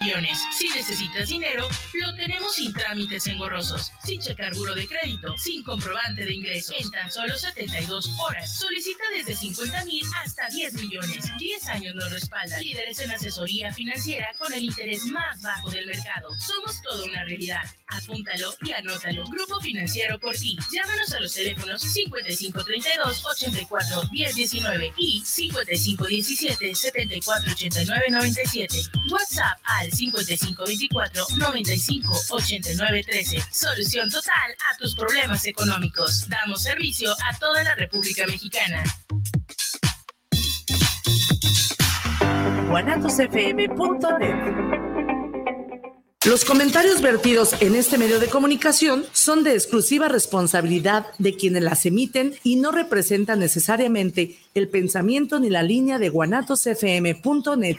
Si necesitas dinero, lo tenemos sin trámites engorrosos, sin checar buro de crédito, sin comprobante de ingreso, en tan solo 72 horas. Solicita desde 50 mil hasta 10 millones. 10 años nos respalda. Líderes en asesoría financiera con el interés más bajo del mercado. Somos toda una realidad. Apúntalo y anótalo. Grupo Financiero por ti. Llámanos a los teléfonos 5532 84 1019 y 5517 7489 97. WhatsApp al 5524 95 89 13. Solución total a tus problemas económicos. Damos servicio a toda la República Mexicana. guanatosfm.net los comentarios vertidos en este medio de comunicación son de exclusiva responsabilidad de quienes las emiten y no representan necesariamente el pensamiento ni la línea de guanatosfm.net.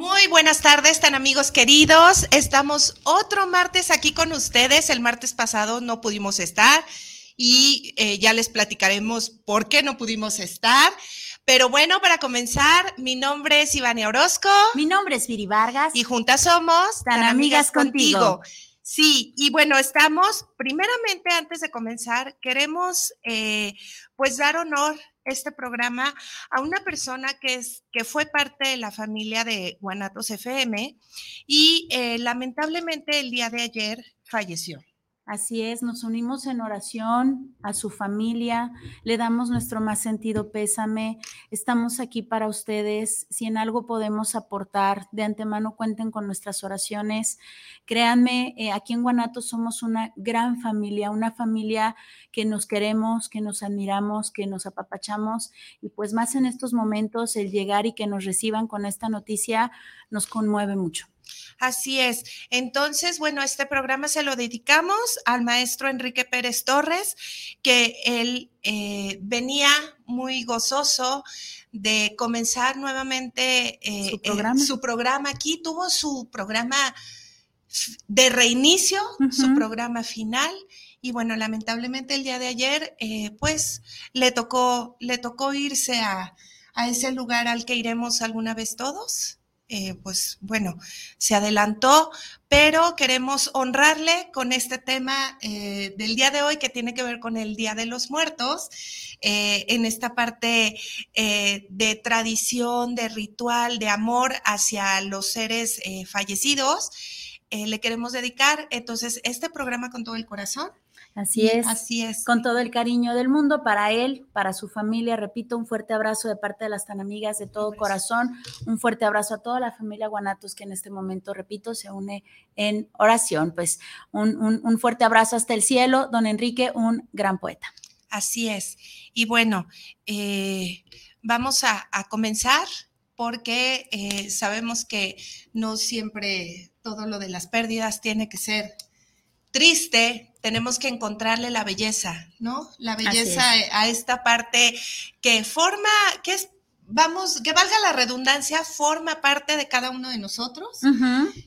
Muy buenas tardes, tan amigos queridos. Estamos otro martes aquí con ustedes. El martes pasado no pudimos estar y eh, ya les platicaremos por qué no pudimos estar. Pero bueno, para comenzar, mi nombre es Ivania Orozco. Mi nombre es Viri Vargas. Y juntas somos tan, amigas, contigo. Sí, y bueno, estamos, primeramente, antes de comenzar, queremos eh, pues dar honor este programa a una persona que, es, que fue parte de la familia de Guanatos FM y eh, lamentablemente el día de ayer falleció. Así es, nos unimos en oración a su familia, le damos nuestro más sentido pésame, estamos aquí para ustedes, si en algo podemos aportar, de antemano cuenten con nuestras oraciones. Créanme, eh, aquí en Guanato somos una gran familia, una familia que nos queremos, que nos admiramos, que nos apapachamos y pues más en estos momentos el llegar y que nos reciban con esta noticia nos conmueve mucho. Así es. Entonces, bueno, este programa se lo dedicamos al maestro Enrique Pérez Torres, que él eh, venía muy gozoso de comenzar nuevamente eh, ¿Su, programa? aquí. Tuvo su programa de reinicio, su programa final. Y bueno, lamentablemente el día de ayer, eh, pues le tocó, le tocó irse a, a ese lugar al que iremos alguna vez todos. Eh, pues bueno, se adelantó, pero queremos honrarle con este tema eh, del día de hoy que tiene que ver con el Día de los Muertos, eh, en esta parte de tradición, de ritual, de amor hacia los seres fallecidos. le queremos dedicar entonces este programa con todo el corazón Así es. Así es. Con todo el cariño del mundo para él, para su familia. Repito, un fuerte abrazo de parte de las tan amigas de todo corazón. Un fuerte abrazo a toda la familia Guanatos que en este momento, repito, se une en oración. Pues un, fuerte abrazo hasta el cielo. Don Enrique, un gran poeta. Así es. Y bueno, eh, vamos a, comenzar porque eh, sabemos que no siempre todo lo de las pérdidas tiene que ser triste, tenemos que encontrarle la belleza, ¿no? La belleza a esta parte que forma, que es, vamos, que valga la redundancia, forma parte de cada uno de nosotros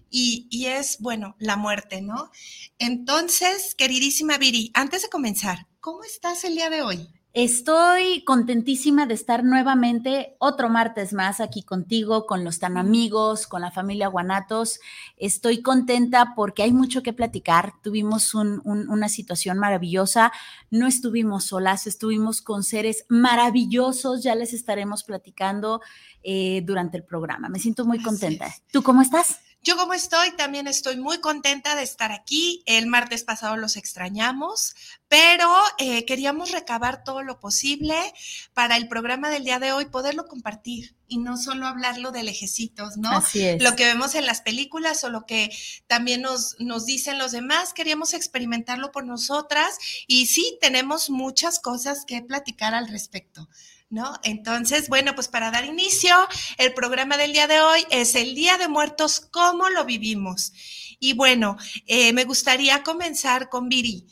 y, y, es, bueno, la muerte, ¿no? Entonces, queridísima Viri, antes de comenzar, ¿cómo estás el día de hoy? Estoy contentísima de estar nuevamente otro martes más aquí contigo, con los tan amigos, con la familia Guanatos. Estoy contenta porque hay mucho que platicar. Tuvimos una situación maravillosa. No estuvimos solas, estuvimos con seres maravillosos. Ya les estaremos platicando eh, durante el programa. Me siento muy contenta. ¿Tú cómo estás? Yo como estoy, también estoy muy contenta de estar aquí. El martes pasado los extrañamos, pero eh, queríamos recabar todo lo posible para el programa del día de hoy, poderlo compartir y no solo hablarlo de lejecitos, ¿no? Así es. Lo que vemos en las películas o lo que también nos, nos dicen los demás, queríamos experimentarlo por nosotras y sí, tenemos muchas cosas que platicar al respecto. ¿No? Entonces, bueno, pues para dar inicio, el programa del día de hoy es el Día de Muertos, ¿cómo lo vivimos? Y bueno, eh, me gustaría comenzar con Viri.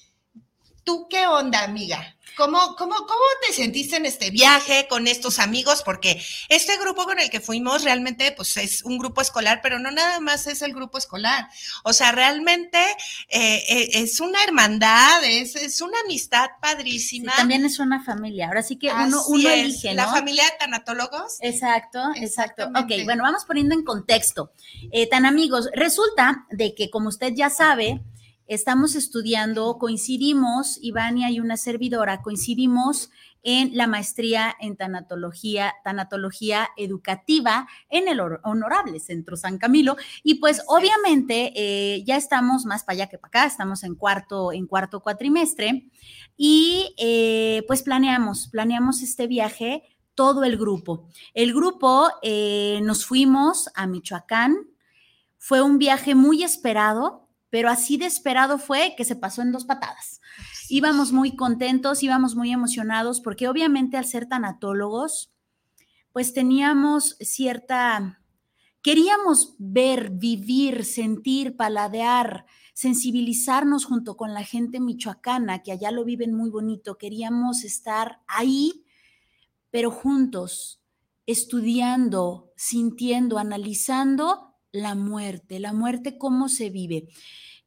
¿Tú qué onda, amiga? ¿Cómo, cómo, ¿Cómo te sentiste en este viaje con estos amigos? Porque este grupo con el que fuimos realmente pues es un grupo escolar, pero no nada más es el grupo escolar. O sea, realmente eh, eh, es una hermandad, es, es una amistad padrísima. Sí, también es una familia. Ahora sí que uno, Así uno elige, ¿no? La familia de tanatólogos. Exacto, exacto. Ok, bueno, vamos poniendo en contexto. Eh, tan amigos, resulta de que como usted ya sabe, estamos estudiando, coincidimos, Ivania y una servidora, coincidimos en la maestría en tanatología, tanatología educativa en el Honorable Centro San Camilo. Y pues obviamente eh, ya estamos más para allá que para acá, estamos en cuarto, en cuarto cuatrimestre y eh, pues planeamos, planeamos este viaje todo el grupo. El grupo eh, nos fuimos a Michoacán, fue un viaje muy esperado, pero así de esperado fue que se pasó en dos patadas. Íbamos muy contentos, íbamos muy emocionados, porque obviamente al ser tanatólogos, pues teníamos cierta, queríamos ver, vivir, sentir, paladear, sensibilizarnos junto con la gente michoacana, que allá lo viven muy bonito, queríamos estar ahí, pero juntos, estudiando, sintiendo, analizando la muerte, la muerte, cómo se vive.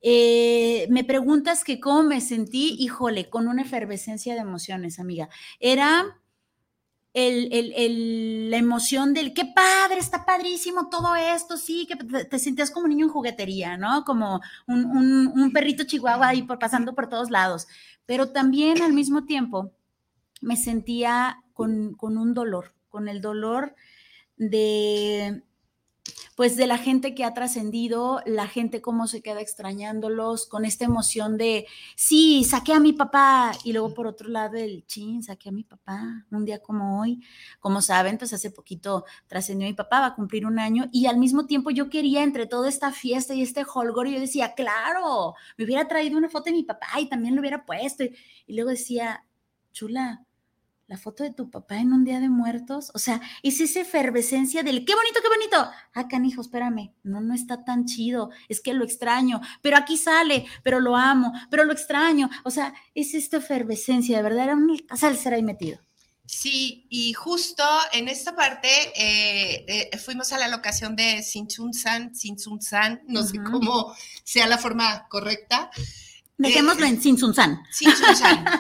Eh, me preguntas que cómo me sentí, híjole, con una efervescencia de emociones, amiga. Era el, el- el- la emoción del qué padre, está padrísimo todo esto, sí, que te, sentías como un niño en juguetería, ¿no? Como un, un- un perrito chihuahua ahí por, pasando por todos lados. Pero también al mismo tiempo me sentía con, con un dolor, con el dolor de pues de la gente que ha trascendido, la gente cómo se queda extrañándolos, con esta emoción de, sí, saqué a mi papá, y luego por otro lado el, chin, saqué a mi papá, un día como hoy, como saben, pues hace poquito trascendió mi papá, va a cumplir un año, y al mismo tiempo yo quería, entre toda esta fiesta y este holgor, yo decía, claro, me hubiera traído una foto de mi papá y también lo hubiera puesto, y luego decía, chula, la foto de tu papá en un día de muertos, o sea, es esa efervescencia del qué bonito, qué bonito. Ah, canijo, espérame, no, no está tan chido, es que lo extraño, pero aquí sale, pero lo amo, pero lo extraño. O sea, es esta efervescencia, de verdad, era un salsera ahí metido. Sí, y justo en esta parte eh, eh, fuimos a la locación de Sinchunsan, Sinchunsan, no sé Ujú. cómo sea la forma correcta. Dejémoslo en Sinsunsan. Sinchunsan.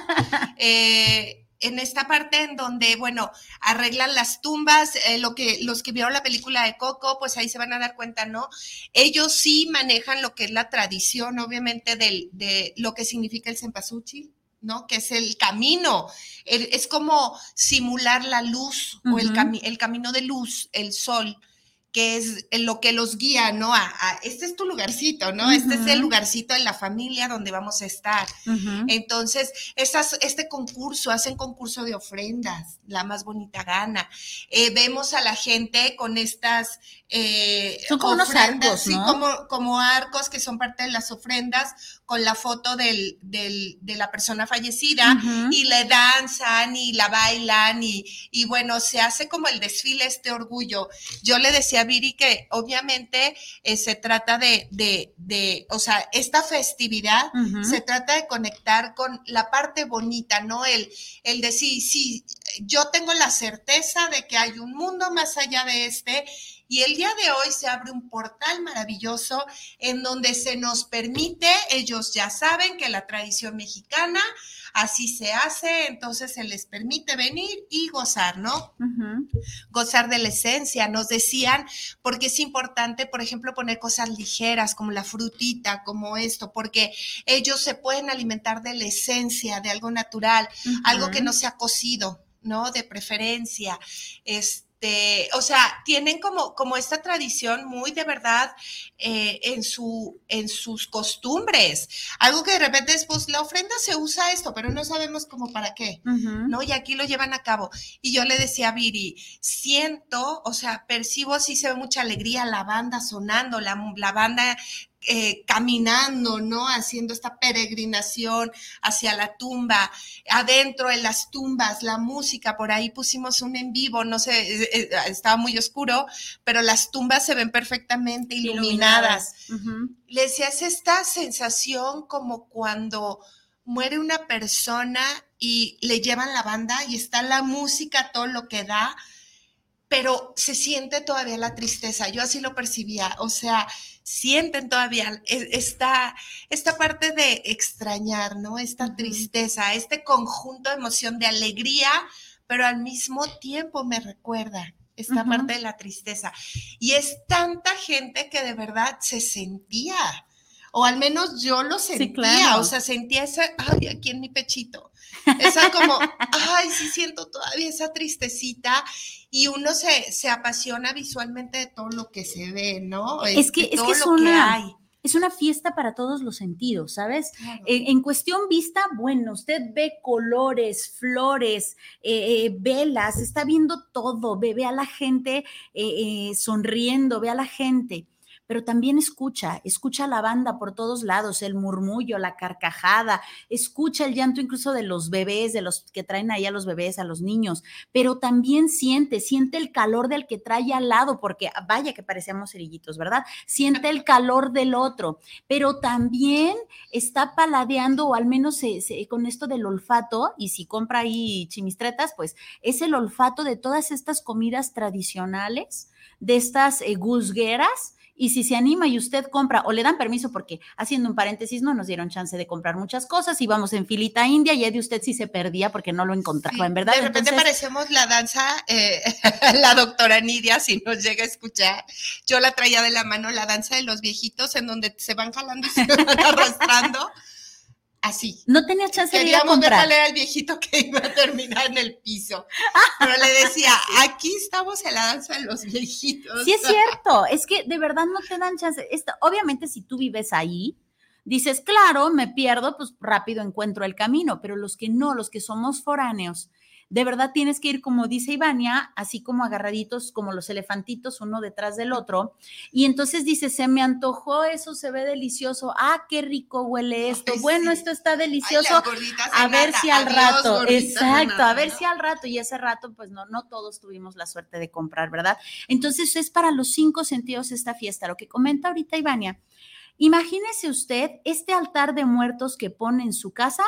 Eh, en esta parte en donde, bueno, arreglan las tumbas, eh, lo que, los que vieron la película de Coco, pues ahí se van a dar cuenta, ¿no? Ellos sí manejan lo que es la tradición, obviamente, del, de lo que significa el cempasúchil, ¿no? Que es el camino, el- es como simular la luz o el, cami- el camino de luz, el sol que es lo que los guía, ¿no? A, a- este es tu lugarcito, ¿no? Este es el lugarcito en la familia donde vamos a estar. Entonces, estas, este concurso, hacen concurso de ofrendas, la más bonita gana. Eh, vemos a la gente con estas... eh, Son como unos arcos, sí, ¿no? como, como arcos que son parte de las ofrendas, con la foto del, del- de la persona fallecida, y le danzan y la bailan, y, y bueno, se hace como el desfile, este orgullo. Yo le decía a Viri que obviamente eh, se trata de, de, de, o sea, esta festividad se trata de conectar con la parte bonita, ¿no? El, el decir, sí, yo tengo la certeza de que hay un mundo más allá de este y el día de hoy se abre un portal maravilloso en donde se nos permite, ellos ya saben que la tradición mexicana así se hace, entonces se les permite venir y gozar, ¿no? Gozar de la esencia. Nos decían, porque es importante, por ejemplo, poner cosas ligeras como la frutita, como esto, porque ellos se pueden alimentar de la esencia, de algo natural, algo que no sea cocido. ¿no? De preferencia. Este, este, o sea, tienen como, como esta tradición muy de verdad eh, en, su, en sus costumbres. Algo que de repente es, pues la ofrenda se usa esto, pero no sabemos cómo para qué, ¿no? Y aquí lo llevan a cabo. Y yo le decía a Viri, siento, o sea, percibo, sí se ve mucha alegría, la banda sonando, la, la banda eh, caminando, ¿no? Haciendo esta peregrinación hacia la tumba, adentro en las tumbas, la música, por ahí pusimos un en vivo, no sé, eh, eh, estaba muy oscuro, pero las tumbas se ven perfectamente iluminadas. Le decía, es esta sensación como cuando muere una persona y le llevan la banda y está la música, todo lo que da, pero se siente todavía la tristeza. Yo así lo percibía, o sea, sienten todavía e, esta, esta parte de extrañar, ¿no? Esta tristeza, este conjunto de emoción de alegría, pero al mismo tiempo me recuerda esta parte de la tristeza. Y es tanta gente que de verdad se sentía, o al menos yo lo sentía, o sea, sentía ese, ay, aquí en mi pechito. Esa como, ay, sí siento todavía esa tristecita y uno se, se apasiona visualmente de todo lo que se ve, ¿no? Es que, es, que es una... es una fiesta para todos los sentidos, ¿sabes? En, cuestión vista, bueno, usted ve colores, flores, eh, eh, velas, está viendo todo, ve, ve a la gente eh, sonriendo, ve a la gente pero también escucha, escucha la banda por todos lados, el murmullo, la carcajada, escucha el llanto incluso de los bebés, de los que traen ahí a los bebés, a los niños, pero también siente, siente el calor del que trae al lado, porque vaya que parecíamos cerillitos, ¿verdad? Siente el calor del otro, pero también está paladeando, o al menos con esto del olfato, y si compra ahí chimistretas, pues es el olfato de todas estas comidas tradicionales, de estas eh, guzgueras y si se anima y usted compra o le dan permiso, porque haciendo un paréntesis, no nos dieron chance de comprar muchas cosas, íbamos en filita india y de usted sí se perdía porque no lo encontraba, en verdad. De repente parecemos la danza, eh, la doctora Nidia, si nos llega a escuchar. Yo la traía de la mano, la danza de los viejitos, en donde se van jalando y se van arrastrando así. No tenía chance de ir a comprar. ver al viejito que iba a terminar en el piso. Pero le decía, aquí estamos en la danza de los viejitos. Sí, es cierto. Es que de verdad no te dan chance. obviamente, si tú vives ahí, dices, claro, me pierdo, pues rápido encuentro el camino. Pero los que no, los que somos foráneos, de verdad tienes que ir, como dice Ivania, así como agarraditos, como los elefantitos, uno detrás del otro. Y entonces dice, se me antojó eso, se ve delicioso. Ah, qué rico huele esto. bueno, esto está delicioso. a ver si al rato, exacto, a ver si al rato. Y ese rato, pues no, no todos tuvimos la suerte de comprar, ¿verdad? Entonces es para los cinco sentidos esta fiesta. Lo que comenta ahorita Ivania. Imagínese usted este altar de muertos que pone en su casa,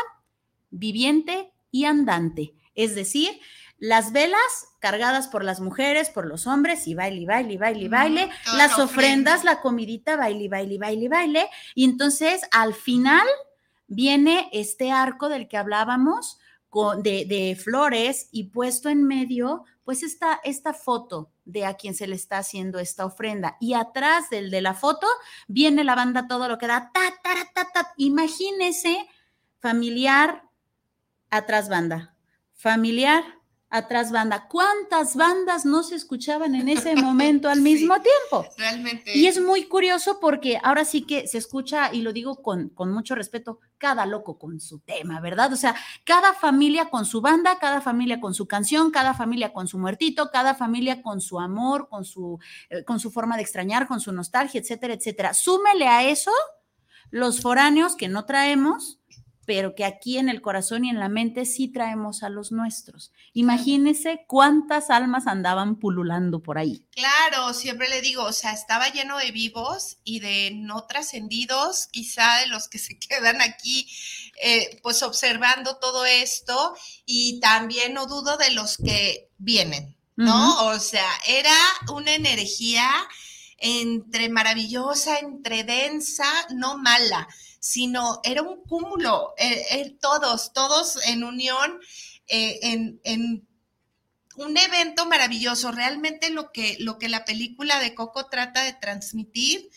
viviente y andante. Es decir, las velas cargadas por las mujeres, por los hombres, y baile, baile, baile, baile, las ofrendas, la comidita, baile, baile, baile, baile. Y entonces al final viene este arco del que hablábamos de, de, flores y puesto en medio, pues está esta foto de a quien se le está haciendo esta ofrenda. Y atrás del de la foto viene la banda todo lo que da, ta, ta, ta, ta. Imagínese familiar atrás banda familiar, atrás banda. ¿Cuántas bandas no se escuchaban en ese momento al mismo tiempo? Realmente. Y es muy curioso porque ahora sí que se escucha, y lo digo con, con mucho respeto, cada loco con su tema, ¿verdad? O sea, cada familia con su banda, cada familia con su canción, cada familia con su muertito, cada familia con su amor, con su, eh, con su forma de extrañar, con su nostalgia, etcétera, etcétera. Súmele a eso los foráneos que no traemos, pero que aquí en el corazón y en la mente sí traemos a los nuestros. Imagínese cuántas almas andaban pululando por ahí. Claro, siempre le digo, o sea, estaba lleno de vivos y de no trascendidos, quizá de los que se quedan aquí, eh, pues observando todo esto, y también no dudo de los que vienen, ¿no? O sea, era una energía entre maravillosa, entre densa, no mala sino era un cúmulo, eh, eh, todos, todos en unión, eh, en, un evento maravilloso, realmente lo que, lo que la película de Coco trata de transmitir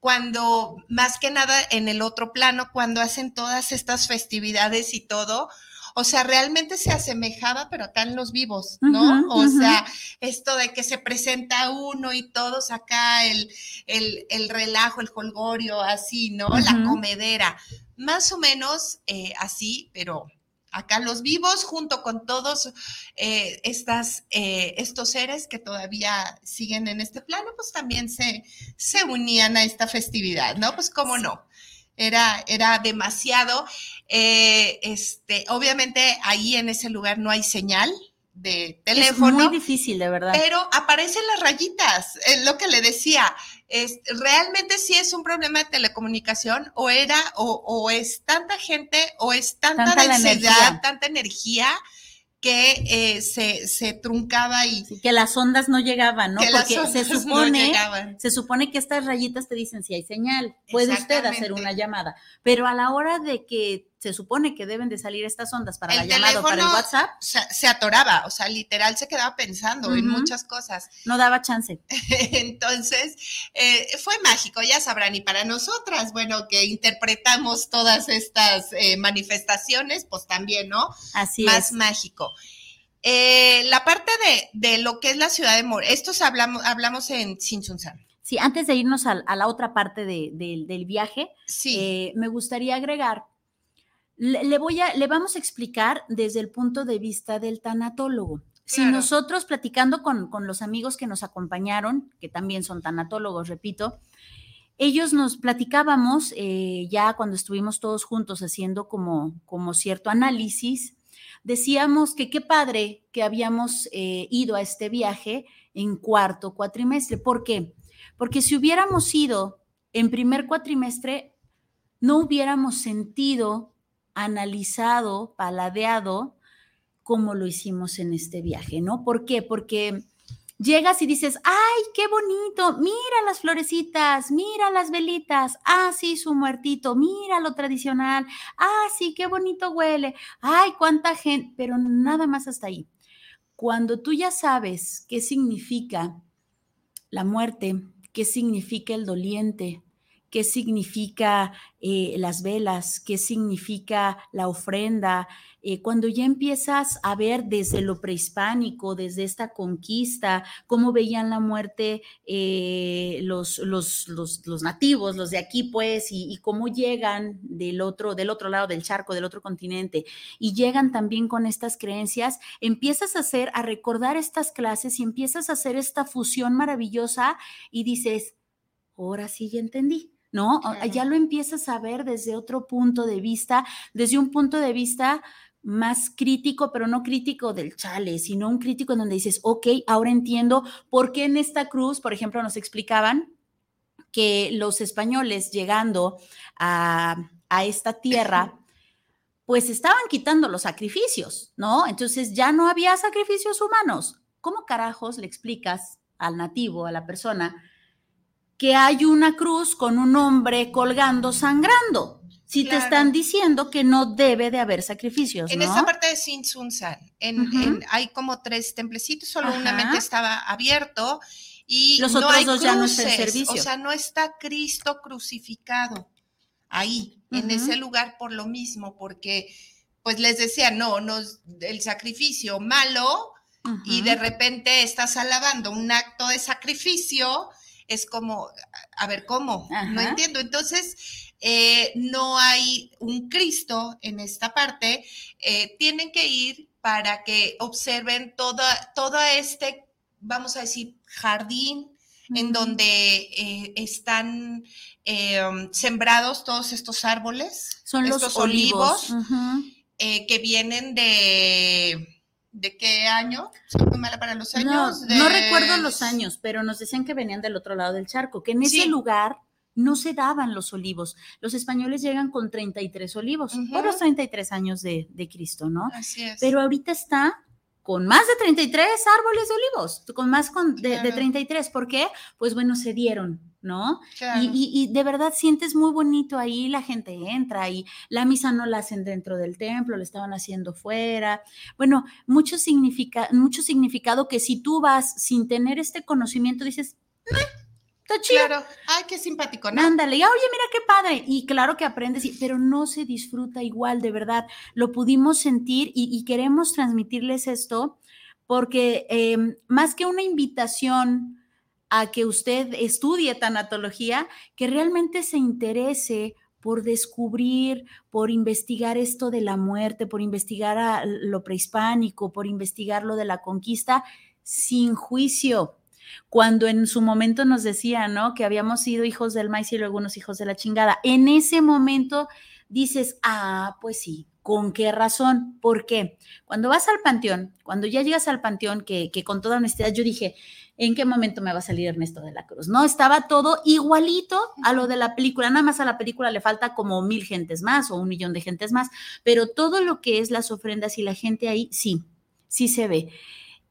cuando, más que nada en el otro plano, cuando hacen todas estas festividades y todo, O sea, realmente se asemejaba, pero acá en los vivos, ¿no? o sea, esto de que se presenta uno y todos acá, el, el, relajo, el holgorio, así, ¿no? La comedera. Más o menos eh, así, pero acá los vivos, junto con todos eh, estas, eh, estos seres que todavía siguen en este plano, pues también se, se unían a esta festividad, ¿no? Pues cómo no. Era, era demasiado. Eh, este, obviamente ahí en ese lugar no hay señal, de teléfono. Es muy difícil, de verdad. Pero aparecen las rayitas, es lo que le decía. Es, realmente sí es un problema de telecomunicación o era o, es tanta gente o es tanta, densidad, tanta energía que eh, se, se, truncaba y... que las ondas no llegaban, ¿no? Porque se supone, se supone que estas rayitas te dicen si hay señal, puede usted hacer una llamada, pero a la hora de que se supone que deben de salir estas ondas para la llamada para el WhatsApp. Se, atoraba, o sea, literal se quedaba pensando en muchas cosas. No daba chance. Entonces, eh, fue mágico, ya sabrán, y para nosotras, bueno, que interpretamos todas estas eh, manifestaciones, pues también, ¿no? Así Más es. mágico. Eh, la parte de, lo que es la ciudad de Mor, estos hablamos, hablamos en Sinchunsan. Sí, antes de irnos a, la otra parte del viaje, sí. me gustaría agregar le, voy a, le vamos a explicar desde el punto de vista del tanatólogo. Si nosotros platicando con, con, los amigos que nos acompañaron, que también son tanatólogos, repito, ellos nos platicábamos eh, ya cuando estuvimos todos juntos haciendo como, como cierto análisis, decíamos que qué padre que habíamos eh, ido a este viaje en cuarto cuatrimestre. ¿Por qué? Porque si hubiéramos ido en primer cuatrimestre, no hubiéramos sentido analizado, paladeado, como lo hicimos en este viaje, ¿no? ¿Por qué? Porque llegas y dices, ay, qué bonito, mira las florecitas, mira las velitas, ah, sí, su muertito, mira lo tradicional, ah, sí, qué bonito huele, ay, cuánta gente, pero nada más hasta ahí. Cuando tú ya sabes qué significa la muerte, qué significa el doliente, qué significa eh, las velas, qué significa la ofrenda. Eh, cuando ya empiezas a ver desde lo prehispánico, desde esta conquista, cómo veían la muerte eh, los, los, los, nativos, los de aquí, pues, y, y, cómo llegan del otro, del otro lado del charco, del otro continente, y llegan también con estas creencias, empiezas a hacer, a recordar estas clases y empiezas a hacer esta fusión maravillosa y dices, ahora sí ya entendí ¿no? Ya lo empiezas a ver desde otro punto de vista, desde un punto de vista más crítico, pero no crítico del chale, sino un crítico en donde dices, ok, ahora entiendo por qué en esta cruz, por ejemplo, nos explicaban que los españoles llegando a, a esta tierra, pues estaban quitando los sacrificios, ¿no? Entonces ya no había sacrificios humanos. ¿Cómo carajos le explicas al nativo, a la persona, que hay una cruz con un hombre colgando sangrando. Si te están diciendo que no debe de haber sacrificios. En esta parte de Sin Sun en, hay como tres templecitos, solo una mente estaba abierto y los otros dos ya no están en servicio. O sea, no está Cristo crucificado ahí, en ese lugar por lo mismo, porque pues les decía, no, no, el sacrificio malo y de repente estás alabando un acto de sacrificio es como, a ver, ¿cómo? No entiendo. Entonces, eh, no hay un Cristo en esta parte. Eh, tienen que ir para que observen toda, todo este, vamos a decir, jardín en donde eh, están sembrados todos estos árboles. Son los olivos, que vienen de ¿De qué año? Soy muy mala para los años. No, recuerdo los años, pero nos decían que venían del otro lado del charco, que en ese lugar no se daban los olivos. Los españoles llegan con 33 olivos, por los 33 años de, de Cristo, ¿no? Así es. Pero ahorita está con más de 33 árboles de olivos, con más de, de, 33. ¿Por qué? Pues bueno, se dieron, ¿no? Y, de verdad sientes muy bonito ahí, la gente entra y la misa no la hacen dentro del templo, la estaban haciendo fuera. Bueno, mucho, significa, mucho significado que si tú vas sin tener este conocimiento, dices, Está chido. Claro. Ay, qué simpático, ¿no? Ándale, y, oye, mira qué padre. Y claro que aprendes, pero no se disfruta igual, de verdad. Lo pudimos sentir y, queremos transmitirles esto porque em, más que una invitación a que usted estudie tanatología, que realmente se interese por descubrir, por investigar esto de la muerte, por investigar lo prehispánico, por investigar lo de la conquista, sin juicio. Cuando en su momento nos decía, ¿no? Que habíamos sido hijos del maíz y luego unos hijos de la chingada. En ese momento dices, ah, pues sí, ¿Con qué razón? ¿Por qué? Cuando vas al panteón, cuando ya llegas al panteón, que, que, con toda honestidad yo dije, ¿en qué momento me va a salir Ernesto de la Cruz? No, estaba todo igualito a lo de la película, nada más a la película le falta como mil gentes más o un millón de gentes más, pero todo lo que es las ofrendas y la gente ahí, sí, sí se ve.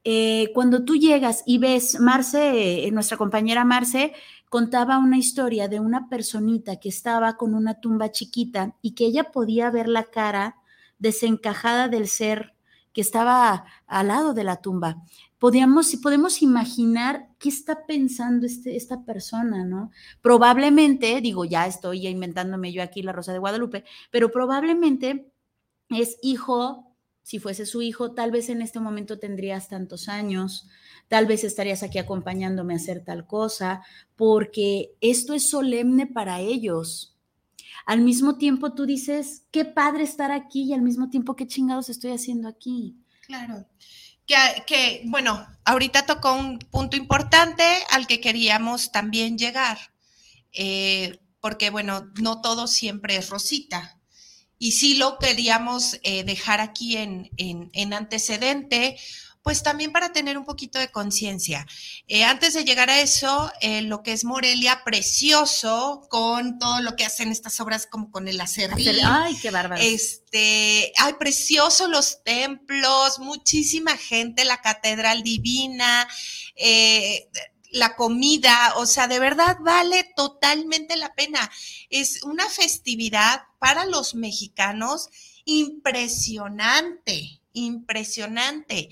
Eh, cuando tú llegas y ves, Marce, eh, nuestra compañera Marce, contaba una historia de una personita que estaba con una tumba chiquita y que ella podía ver la cara desencajada del ser que estaba al lado de la tumba podíamos, podemos imaginar qué está pensando este, esta persona, ¿no? Probablemente, digo, ya estoy inventándome yo aquí la Rosa de Guadalupe, pero probablemente es hijo, si fuese su hijo, tal vez en este momento tendrías tantos años, tal vez estarías aquí acompañándome a hacer tal cosa, porque esto es solemne para ellos. Al mismo tiempo tú dices, qué padre estar aquí y al mismo tiempo qué chingados estoy haciendo aquí. Claro que, bueno, ahorita tocó un punto importante al que queríamos también llegar, eh, porque bueno, no todo siempre es rosita. Y sí lo queríamos eh, dejar aquí en, en antecedente, pues también para tener un poquito de conciencia. Eh, antes de llegar a eso, eh, lo que es Morelia, precioso, con todo lo que hacen estas obras como con el acerrín. Ay, qué bárbaro. Este, ay, precioso los templos, muchísima gente, la catedral divina, eh, la comida, o sea, de verdad vale totalmente la pena. Es una festividad para los mexicanos impresionante impresionante.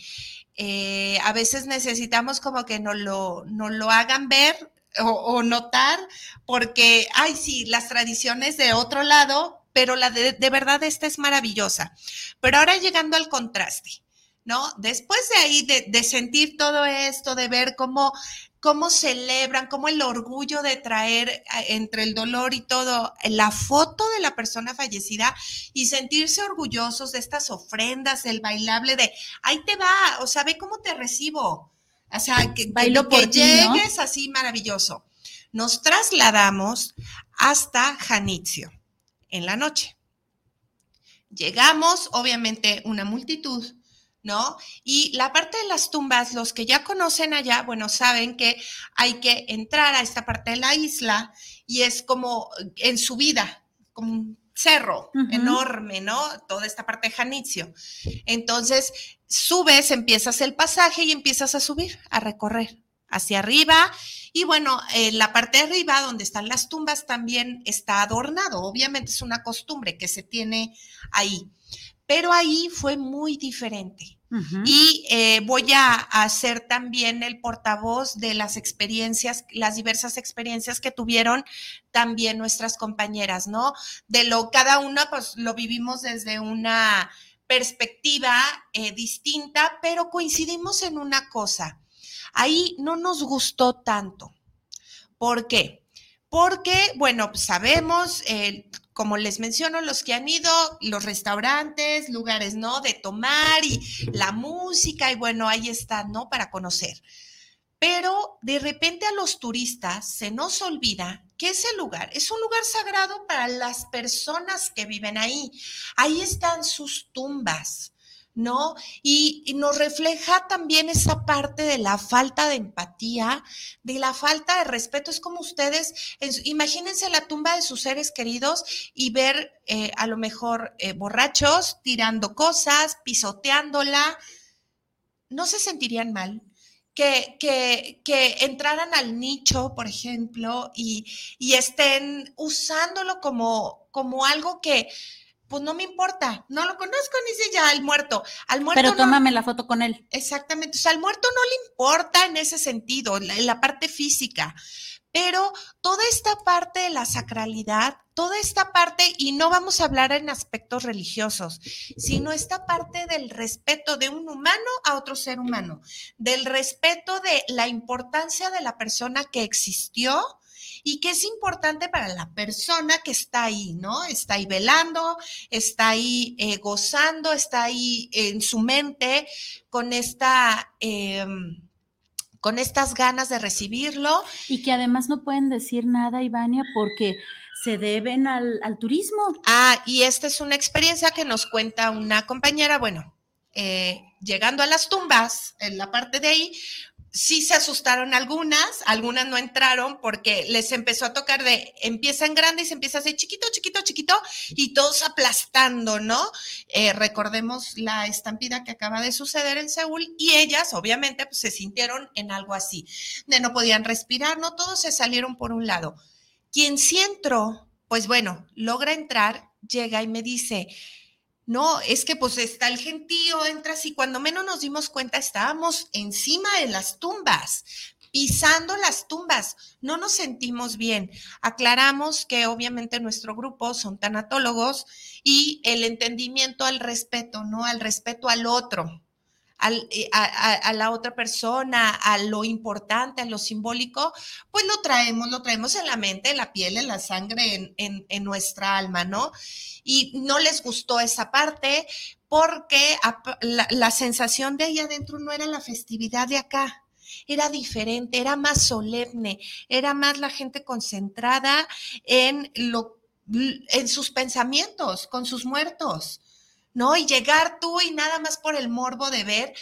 Eh, a veces necesitamos como que nos lo, lo hagan ver o, notar, porque, ay, sí, las tradiciones de otro lado, pero la de, de verdad esta es maravillosa. Pero ahora llegando al contraste. ¿no? Después de ahí, de, de, sentir todo esto, de ver cómo cómo celebran, cómo el orgullo de traer eh, entre el dolor y todo la foto de la persona fallecida y sentirse orgullosos de estas ofrendas, el bailable de, ahí te va, o sea, ve cómo te recibo. O sea, que, Bailo que, llegues así maravilloso. Nos trasladamos hasta Janitzio en la noche. Llegamos, obviamente, una multitud ¿no? Y la parte de las tumbas, los que ya conocen allá, bueno, saben que hay que entrar a esta parte de la isla y es como en subida, como un cerro enorme, ¿no? Toda esta parte de Janitzio. Entonces, subes, empiezas el pasaje y empiezas a subir, a recorrer hacia arriba. Y bueno, en la parte de arriba, donde están las tumbas, también está adornado. Obviamente es una costumbre que se tiene ahí. Pero ahí fue muy diferente. Y eh, voy a hacer también el portavoz de las experiencias, las diversas experiencias que tuvieron también nuestras compañeras, ¿no? De lo, cada una, pues lo vivimos desde una perspectiva eh, distinta, pero coincidimos en una cosa. Ahí no nos gustó tanto. ¿Por qué? Porque, bueno, sabemos, eh, como les menciono, los que han ido, los restaurantes, lugares, ¿no? De tomar y la música y bueno, ahí está, ¿no? Para conocer. Pero de repente a los turistas se nos olvida que ese lugar es un lugar sagrado para las personas que viven ahí. Ahí están sus tumbas. ¿No? Y, nos refleja también esa parte de la falta de empatía, de la falta de respeto. Es como ustedes, imagínense la tumba de sus seres queridos y ver eh, a lo mejor eh, borrachos tirando cosas, pisoteándola. ¿No se sentirían mal? Que, que, que, entraran al nicho, por ejemplo, y, y estén usándolo como, como algo que, pues no me importa, no lo conozco, ni sé ya al muerto. Al muerto Pero tómame la foto con él. Exactamente, o sea, al muerto no le importa en ese sentido, en la, parte física, pero toda esta parte de la sacralidad, toda esta parte, y no vamos a hablar en aspectos religiosos, sino esta parte del respeto de un humano a otro ser humano, del respeto de la importancia de la persona que existió, y que es importante para la persona que está ahí, ¿no? Está ahí velando, está ahí eh, gozando, está ahí en su mente con esta... Em, con estas ganas de recibirlo. Y que además no pueden decir nada, Ivania, porque se deben al, turismo. Ah, y esta es una experiencia que nos cuenta una compañera, bueno, eh, llegando a las tumbas, en la parte de ahí, sí se asustaron algunas, algunas no entraron porque les empezó a tocar de, empieza en grande y empieza a chiquito, chiquito, chiquito y todos aplastando, ¿no? Eh, recordemos la estampida que acaba de suceder en Seúl y ellas obviamente pues, se sintieron en algo así, de no podían respirar, ¿no? Todos se salieron por un lado. Quien sí entró, pues bueno, logra entrar, llega y me dice, no, es que pues está el gentío, entras y cuando menos nos dimos cuenta estábamos encima de las tumbas, pisando las tumbas. No nos sentimos bien. Aclaramos que obviamente nuestro grupo son tanatólogos y el entendimiento al respeto, ¿no? Al respeto al otro. Eh, a, la otra persona, a lo importante, a lo simbólico, pues lo traemos, lo traemos en la mente, en la piel, en la sangre, en, nuestra alma, ¿no? Y no les gustó esa parte porque la, la sensación de ahí adentro no era la festividad de acá, era diferente, era más solemne, era más la gente concentrada en lo en sus pensamientos, con sus muertos. ¿No? Y llegar tú y nada más por el morbo de ver.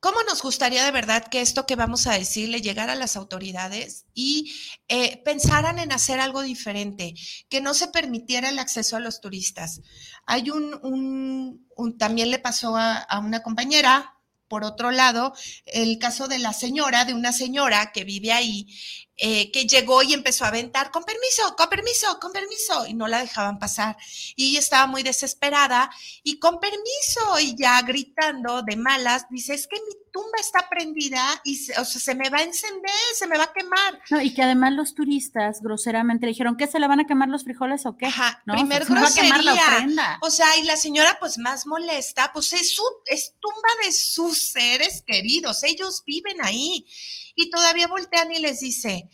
¿Cómo nos gustaría de verdad que esto que vamos a decirle llegara a las autoridades y eh, pensaran en hacer algo diferente, que no se permitiera el acceso a los turistas? Hay un, también le pasó a, una compañera, por otro lado, el caso de la señora, de una señora que vive ahí eh, que llegó y empezó a aventar, con permiso, con permiso, con permiso, y no la dejaban pasar. Y estaba muy desesperada y con permiso, y ya gritando de malas, dice, es que mi tumba está prendida y se, o sea, se me va a encender, se me va a quemar. No, y que además los turistas groseramente le dijeron, ¿qué se le van a quemar los frijoles o qué? Ajá, primer grosería. O sea, y la señora pues más molesta, pues es, su, es tumba de sus seres queridos, ellos viven ahí y todavía voltean y les dice,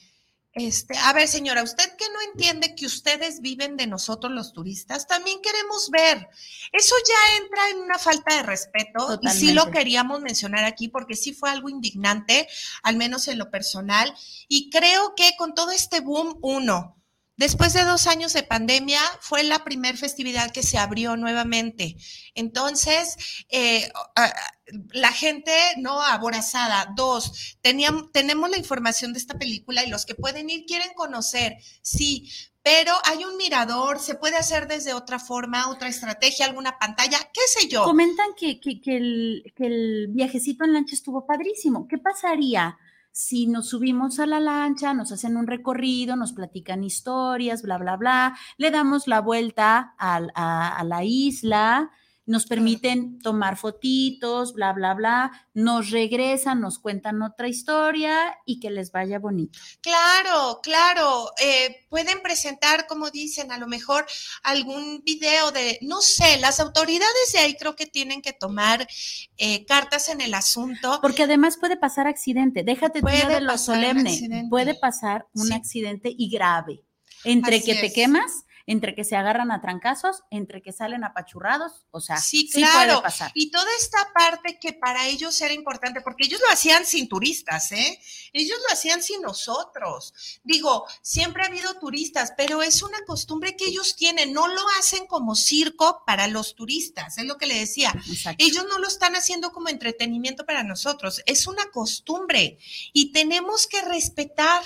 este, a ver, señora, usted que no entiende que ustedes viven de nosotros los turistas, también queremos ver. Eso ya entra en una falta de respeto y sí lo queríamos mencionar aquí porque sí fue algo indignante, al menos en lo personal. Y creo que con todo este boom, uno, Después de dos años de pandemia, fue la primer festividad que se abrió nuevamente. Entonces, eh, la gente no aborazada. Dos, tenemos la información de esta película y los que pueden ir quieren conocer, sí, pero hay un mirador, se puede hacer desde otra forma, otra estrategia, alguna pantalla, qué sé yo. Comentan que, que, el, que el viajecito en lancha estuvo padrísimo. ¿Qué pasaría? Si nos subimos a la lancha, nos hacen un recorrido, nos platican historias, bla, bla, bla, le damos la vuelta a, la isla, nos permiten tomar fotitos, bla, bla, bla, nos regresan, nos cuentan otra historia y que les vaya bonito. Claro, claro. Eh, pueden presentar, como dicen, a lo mejor algún video de, no sé, las autoridades de ahí creo que tienen que tomar eh, cartas en el asunto. Porque además puede pasar accidente, déjate puede de lo solemne, puede pasar un accidente y grave. Entre que te quemas entre que se agarran a trancazos, entre que salen apachurrados, o sea, sí, claro. pasar. Y toda esta parte que para ellos era importante, porque ellos lo hacían sin turistas, ¿eh? Ellos lo hacían sin nosotros. Digo, siempre ha habido turistas, pero es una costumbre que ellos tienen, no lo hacen como circo para los turistas, es lo que le decía. Ellos no lo están haciendo como entretenimiento para nosotros, es una costumbre y tenemos que respetar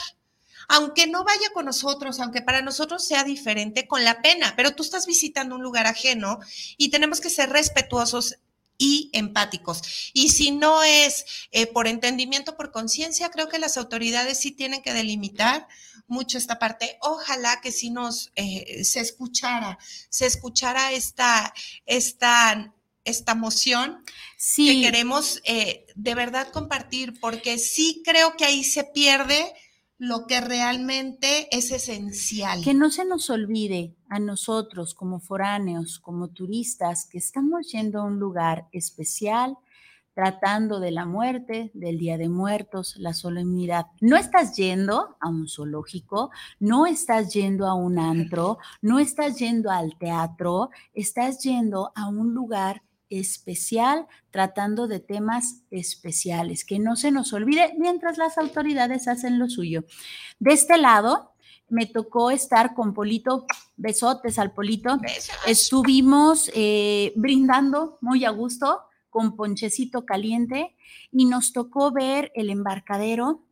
aunque no vaya con nosotros, aunque para nosotros sea diferente, con la pena, pero tú estás visitando un lugar ajeno y tenemos que ser respetuosos y empáticos. Y si no es eh, por entendimiento, por conciencia, creo que las autoridades sí tienen que delimitar mucho esta parte. Ojalá que si nos eh, se escuchara, se escuchara esta, esta, esta moción que queremos eh, de verdad compartir, porque sí creo que ahí se pierde lo que realmente es esencial. Que no se nos olvide a nosotros como foráneos, como turistas, que estamos yendo a un lugar especial, tratando de la muerte, del Día de Muertos, la solemnidad. No estás yendo a un zoológico, no estás yendo a un antro, no estás yendo al teatro, estás yendo a un lugar especial tratando de temas especiales, que no se nos olvide mientras las autoridades hacen lo suyo. De este lado, me tocó estar con Polito, besotes al Polito. Estuvimos eh, brindando muy a gusto con ponchecito caliente y nos tocó ver el embarcadero.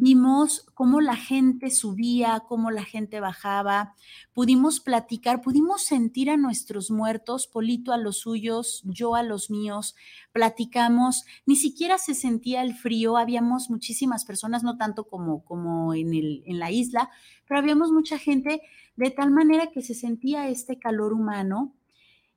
Vimos cómo la gente subía, cómo la gente bajaba, pudimos platicar, pudimos sentir a nuestros muertos, Polito a los suyos, yo a los míos, platicamos, ni siquiera se sentía el frío, habíamos muchísimas personas, no tanto como, como en, el, en la isla, pero habíamos mucha gente de tal manera que se sentía este calor humano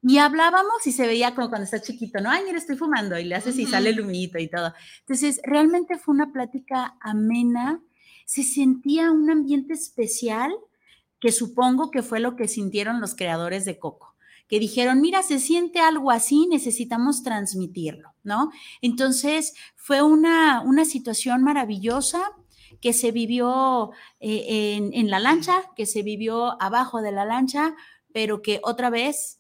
y hablábamos y se veía como cuando está chiquito, ¿no? Ay, mira, estoy fumando y le haces y sale el humito y todo. Entonces, realmente fue una plática amena, se sentía un ambiente especial que supongo que fue lo que sintieron los creadores de Coco, que dijeron, mira, se siente algo así, necesitamos transmitirlo, ¿no? Entonces, fue una, una situación maravillosa que se vivió eh, en, en la lancha, que se vivió abajo de la lancha, pero que otra vez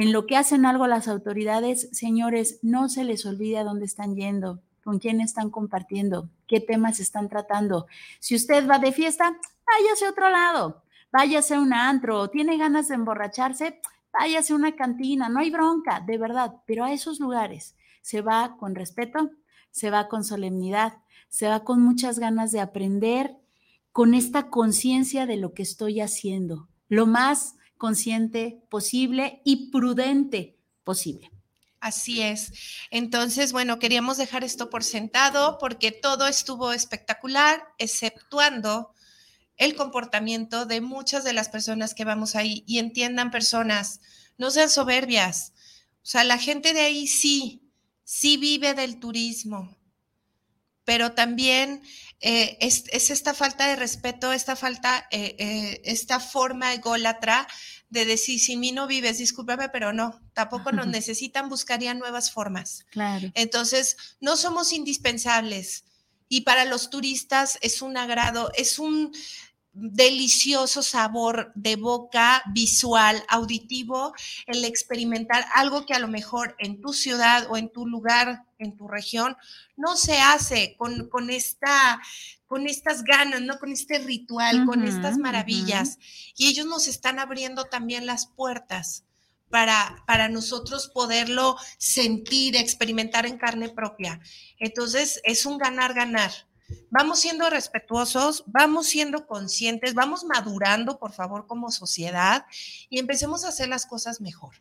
en lo que hacen algo las autoridades, señores, no se les olvide a dónde están yendo, con quién están compartiendo, qué temas están tratando. Si usted va de fiesta, váyase a otro lado, váyase a un antro, tiene ganas de emborracharse, váyase a una cantina, no hay bronca, de verdad, pero a esos lugares se va con respeto, se va con solemnidad, se va con muchas ganas de aprender, con esta conciencia de lo que estoy haciendo. Lo más consciente posible y prudente posible. Así es. Entonces, bueno, queríamos dejar esto por sentado porque todo estuvo espectacular, exceptuando el comportamiento de muchas de las personas que vamos ahí. Y entiendan personas, no sean soberbias. O sea, la gente de ahí sí, sí vive del turismo, pero también eh, es, esta falta de respeto, esta falta, eh, eh, esta forma ególatra de decir, si mí no vives, discúlpame, pero no, tampoco nos necesitan, buscarían nuevas formas. Claro. Entonces, no somos indispensables. Y para los turistas es un agrado, es un, delicioso sabor de boca, visual, auditivo, el experimentar algo que a lo mejor en tu ciudad o en tu lugar, en tu región, no se hace con, con esta con estas ganas, ¿no? Con este ritual, con estas maravillas. Y ellos nos están abriendo también las puertas para, para nosotros poderlo sentir, experimentar en carne propia. Entonces, es un ganar-ganar. Vamos siendo respetuosos, vamos siendo conscientes, vamos madurando, por favor, como sociedad y empecemos a hacer las cosas mejor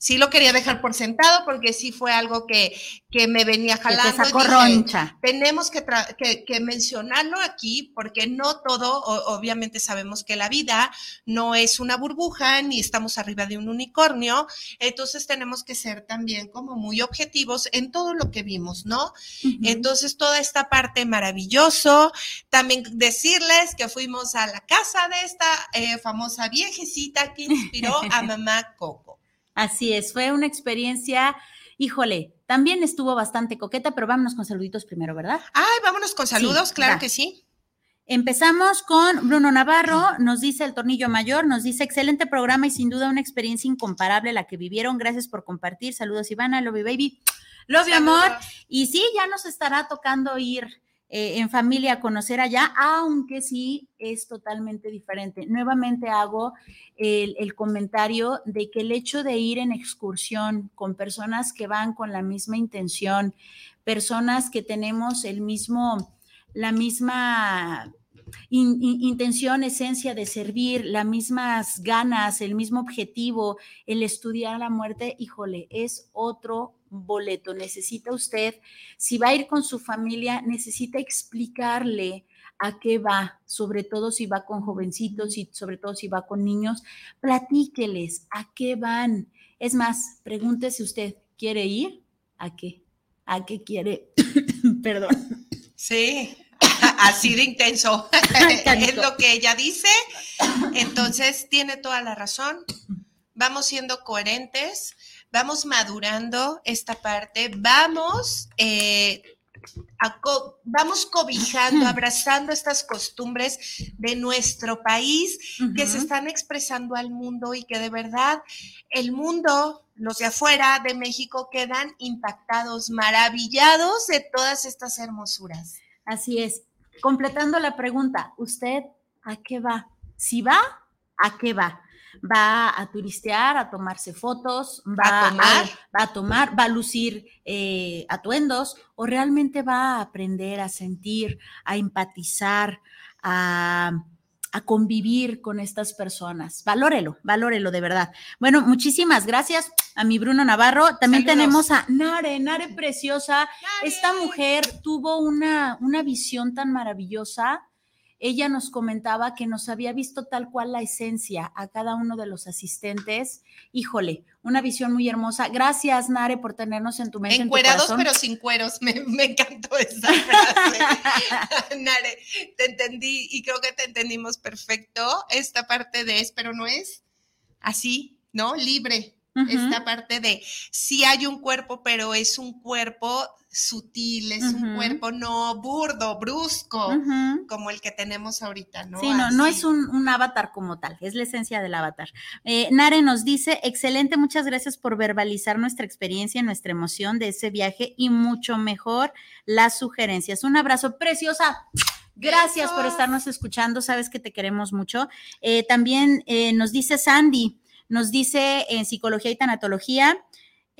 sí lo quería dejar por sentado porque sí fue algo que, que me venía jalando. Que roncha. Tenemos que, que, mencionarlo aquí porque no todo, obviamente sabemos que la vida no es una burbuja ni estamos arriba de un unicornio, entonces tenemos que ser también como muy objetivos en todo lo que vimos, ¿no? Entonces toda esta parte maravilloso, también decirles que fuimos a la casa de esta eh, famosa viejecita que inspiró a mamá Coco. Así es, fue una experiencia, híjole, también estuvo bastante coqueta, pero vámonos con saluditos primero, ¿verdad? Ay, vámonos con saludos, claro que sí. Empezamos con Bruno Navarro, nos dice el tornillo mayor, nos dice excelente programa y sin duda una experiencia incomparable la que vivieron. Gracias por compartir. Saludos Ivana, Love Baby. Love amor. Y sí, ya nos estará tocando ir eh, en familia a conocer allá, aunque sí es totalmente diferente. Nuevamente hago el, comentario de que el hecho de ir en excursión con personas que van con la misma intención, personas que tenemos el mismo, la misma intención, esencia de servir, las mismas ganas, el mismo objetivo, el estudiar la muerte, híjole, es otro boleto. Necesita usted, si va a ir con su familia, necesita explicarle a qué va, sobre todo si va con jovencitos y sobre todo si va con niños, platíqueles a qué van. Es más, pregúntese usted, ¿quiere ir? ¿A qué? ¿A qué quiere? Perdón. Sí, Así de intenso. es lo que ella dice. Entonces, tiene toda la razón. Vamos siendo coherentes, vamos madurando esta parte, vamos eh, vamos cobijando, abrazando estas costumbres de nuestro país que se están expresando al mundo y que de verdad el mundo, los de afuera de México, quedan impactados, maravillados de todas estas hermosuras. Así es. Completando la pregunta, ¿usted a qué va? Si va, ¿a qué va? Va a turistear, a tomarse fotos, va a tomar, va a, tomar, va a lucir eh, atuendos o realmente va a aprender a sentir, a empatizar, a, convivir con estas personas. Valórelo, valórelo de verdad. Bueno, muchísimas gracias a mi Bruno Navarro. También tenemos a Nare, Nare preciosa. Esta mujer tuvo una, una visión tan maravillosa ella nos comentaba que nos había visto tal cual la esencia a cada uno de los asistentes. Híjole, una visión muy hermosa. Gracias, Nare, por tenernos en tu mente. Encuerados, pero sin cueros. Me, encantó esa frase. Nare, te entendí y creo que te entendimos perfecto. Esta parte de es, pero no es así, ¿no? Libre. Esta parte de sí hay un cuerpo, pero es un cuerpo sutil, es un cuerpo no burdo, brusco, como el que tenemos ahorita, ¿no? Sí, no, no es un, avatar como tal, es la esencia del avatar. Eh, Nare nos dice, excelente, muchas gracias por verbalizar nuestra experiencia, nuestra emoción de ese viaje y mucho mejor las sugerencias. Un abrazo preciosa. Gracias por estarnos escuchando, sabes que te queremos mucho. Eh, también eh, nos dice Sandy, nos dice en psicología y tanatología,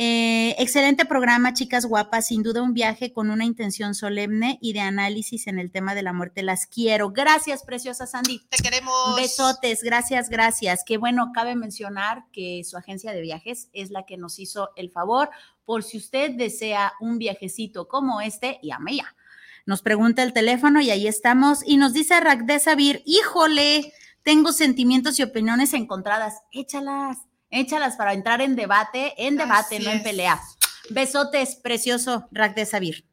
eh, excelente programa, chicas guapas. Sin duda un viaje con una intención solemne y de análisis en el tema de la muerte. Las quiero. Gracias, preciosa Sandy. Te queremos. Besotes, gracias, gracias. Qué bueno, cabe mencionar que su agencia de viajes es la que nos hizo el favor. Por si usted desea un viajecito como este, llame ya. Nos pregunta el teléfono y ahí estamos. Y nos dice Ragde Sabir, híjole, tengo sentimientos y opiniones encontradas. Échalas échalas para entrar en debate, en debate, no en pelea. Besotes, precioso, Rack de Sabir.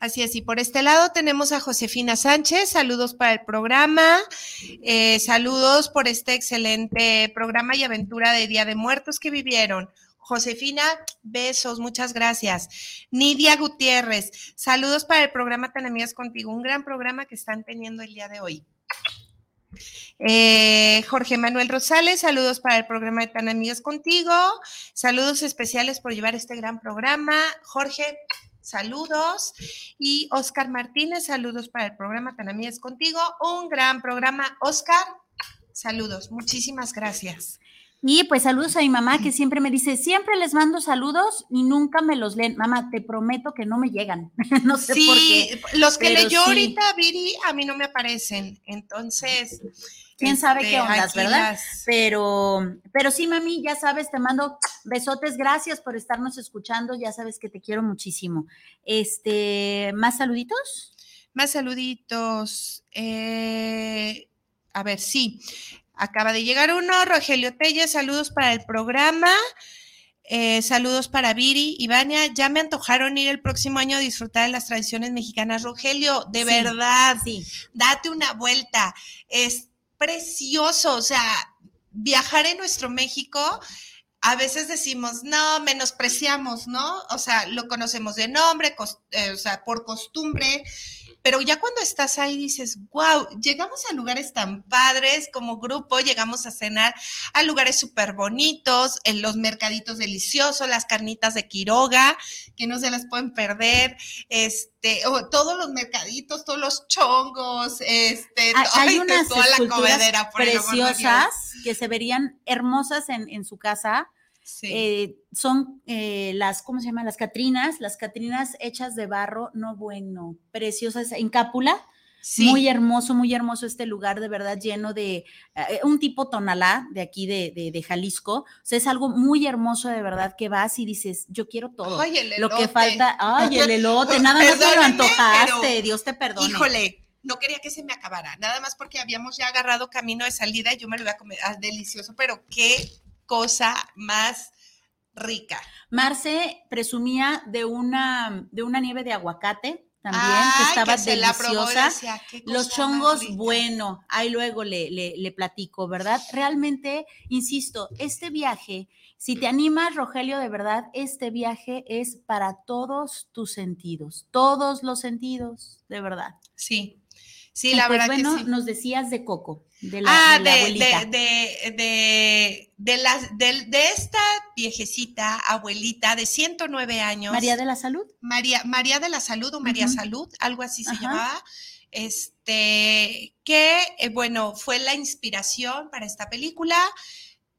Así es, y por este lado tenemos a Josefina Sánchez, saludos para el programa, eh, saludos por este excelente programa y aventura de Día de Muertos que vivieron. Josefina, besos, muchas gracias. Nidia Gutiérrez, saludos para el programa Tan Amigas Contigo, un gran programa que están teniendo el día de hoy. Eh, Jorge Manuel Rosales, saludos para el programa de Tan Amigas Contigo. Saludos especiales por llevar este gran programa. Jorge, saludos. Y Oscar Martínez, saludos para el programa Tan Amigas Contigo. Un gran programa. Oscar, saludos. Muchísimas gracias. Y pues saludos a mi mamá que siempre me dice, siempre les mando saludos y nunca me los leen. Mamá, te prometo que no me llegan. no sé por qué. Los que leyó ahorita Viri a mí no me aparecen. Entonces, quién sabe qué este, ondas, ¿verdad? Pero, pero sí, mami, ya sabes, te mando besotes, gracias por estarnos escuchando, ya sabes que te quiero muchísimo. Este, ¿más saluditos? Más saluditos. Eh, a ver, sí. Acaba de llegar uno, Rogelio Telle, saludos para el programa. Eh, saludos para Viri y Vania. Ya me antojaron ir el próximo año a disfrutar de las tradiciones mexicanas. Rogelio, de verdad, sí. date una vuelta. Es precioso. O sea, viajar en nuestro México, a veces decimos, no, menospreciamos, ¿no? O sea, lo conocemos de nombre, eh, o sea, por costumbre pero ya cuando estás ahí dices, wow, llegamos a lugares tan padres como grupo, llegamos a cenar a lugares súper bonitos, en los mercaditos deliciosos, las carnitas de Quiroga, que no se las pueden perder, este, o todos los mercaditos, todos los chongos, este, hay, unas toda la comedera preciosas que se verían hermosas en, en su casa eh, son eh, las, ¿cómo se llaman? Las catrinas, las catrinas hechas de barro, no bueno, preciosas, en cápula. Muy hermoso, muy hermoso este lugar, de verdad, lleno de eh, un tipo tonalá de aquí de, de, Jalisco. O sea, es algo muy hermoso, de verdad, que vas y dices, yo quiero todo. Ay, el Lo que falta, ay, el elote, nada más te lo antojaste, Dios te perdone. Híjole, no quería que se me acabara, nada más porque habíamos ya agarrado camino de salida y yo me lo voy a comer, ah, delicioso, pero qué cosa más rica. Marce presumía de una, de una nieve de aguacate también, que estaba deliciosa. Los chongos, bueno, ahí luego le, le, le, platico, ¿verdad? Realmente, insisto, este viaje, si te animas, Rogelio, de verdad, este viaje es para todos tus sentidos, todos los sentidos, de verdad. Sí, sí, la pues, verdad. Bueno, que sí. nos decías de Coco. De la, ah, de, la de, de, de, de, las, de, de, esta viejecita abuelita de 109 años. María de la Salud. María, María de la Salud o María uh -huh. Salud, algo así se Ajá. llamaba. Este, que, eh, bueno, fue la inspiración para esta película.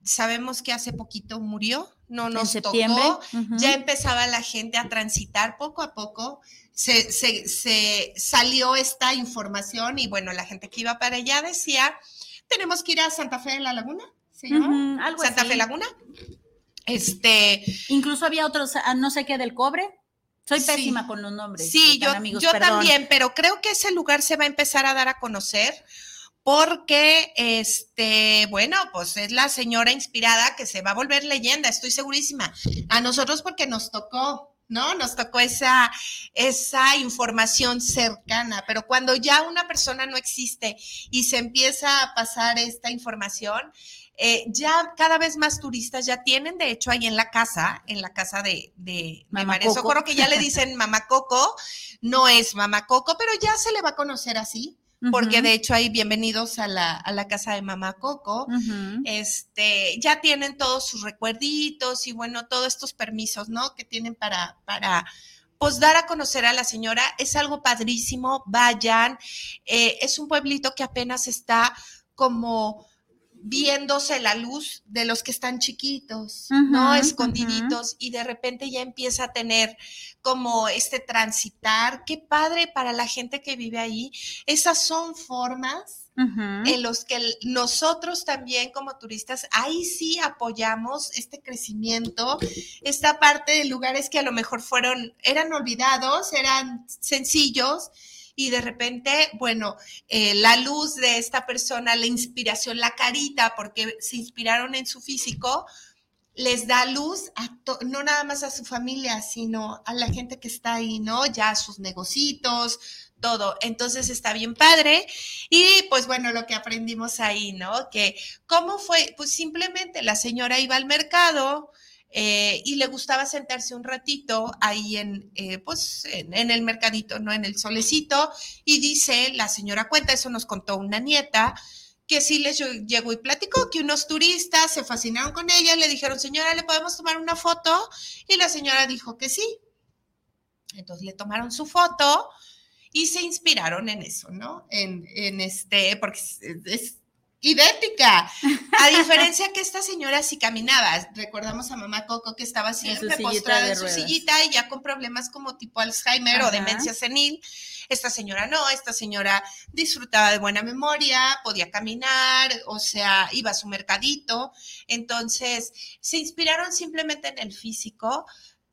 Sabemos que hace poquito murió, no nos tocó. Uh -huh. Ya empezaba la gente a transitar poco a poco se, se, se, salió esta información y bueno, la gente que iba para allá decía, tenemos que ir a Santa Fe de la Laguna. Uh -huh, algo Santa así. Fe Laguna. Este. Incluso había otros, ah, no sé qué, del cobre. Soy pésima sí. con los nombres. Sí, yo, amigos, yo también, pero creo que ese lugar se va a empezar a dar a conocer porque, este, bueno, pues es la señora inspirada que se va a volver leyenda, estoy segurísima. A nosotros porque nos tocó, ¿no? Nos tocó esa, esa información cercana, pero cuando ya una persona no existe y se empieza a pasar esta información, eh, ya cada vez más turistas ya tienen, de hecho, ahí en la casa, en la casa de, de, de María Socorro, que ya le dicen Mamá Coco, no es Mamá Coco, pero ya se le va a conocer así porque uh -huh. de hecho hay bienvenidos a la, a la casa de Mamá Coco, uh -huh. este, ya tienen todos sus recuerditos y bueno, todos estos permisos, ¿no? Que tienen para, para, pues dar a conocer a la señora, es algo padrísimo, vayan, eh, es un pueblito que apenas está como viéndose la luz de los que están chiquitos, uh -huh, ¿no? Escondiditos uh -huh. y de repente ya empieza a tener como este transitar. Qué padre para la gente que vive ahí. Esas son formas uh -huh. en los que nosotros también como turistas, ahí sí apoyamos este crecimiento, esta parte de lugares que a lo mejor fueron, eran olvidados, eran sencillos y de repente, bueno, eh, la luz de esta persona, la inspiración, la carita, porque se inspiraron en su físico, les da luz no nada más a su familia, sino a la gente que está ahí, ¿no? Ya a sus negocios, todo. Entonces está bien padre. Y pues bueno, lo que aprendimos ahí, ¿no? Que cómo fue, pues simplemente la señora iba al mercado, eh, y le gustaba sentarse un ratito ahí en, eh, pues, en, el mercadito, ¿no? En el solecito, y dice, la señora cuenta, eso nos contó una nieta, que sí les llegó y platicó que unos turistas se fascinaron con ella, le dijeron, señora, ¿le podemos tomar una foto? Y la señora dijo que sí. Entonces le tomaron su foto y se inspiraron en eso, ¿no? En, en este, porque es idéntica. A diferencia que esta señora sí caminaba. Recordamos a mamá Coco que estaba siempre postrada en su sillita y ya con problemas como tipo Alzheimer Ajá. o demencia senil. Esta señora no, esta señora disfrutaba de buena memoria, podía caminar, o sea, iba a su mercadito. Entonces, se inspiraron simplemente en el físico,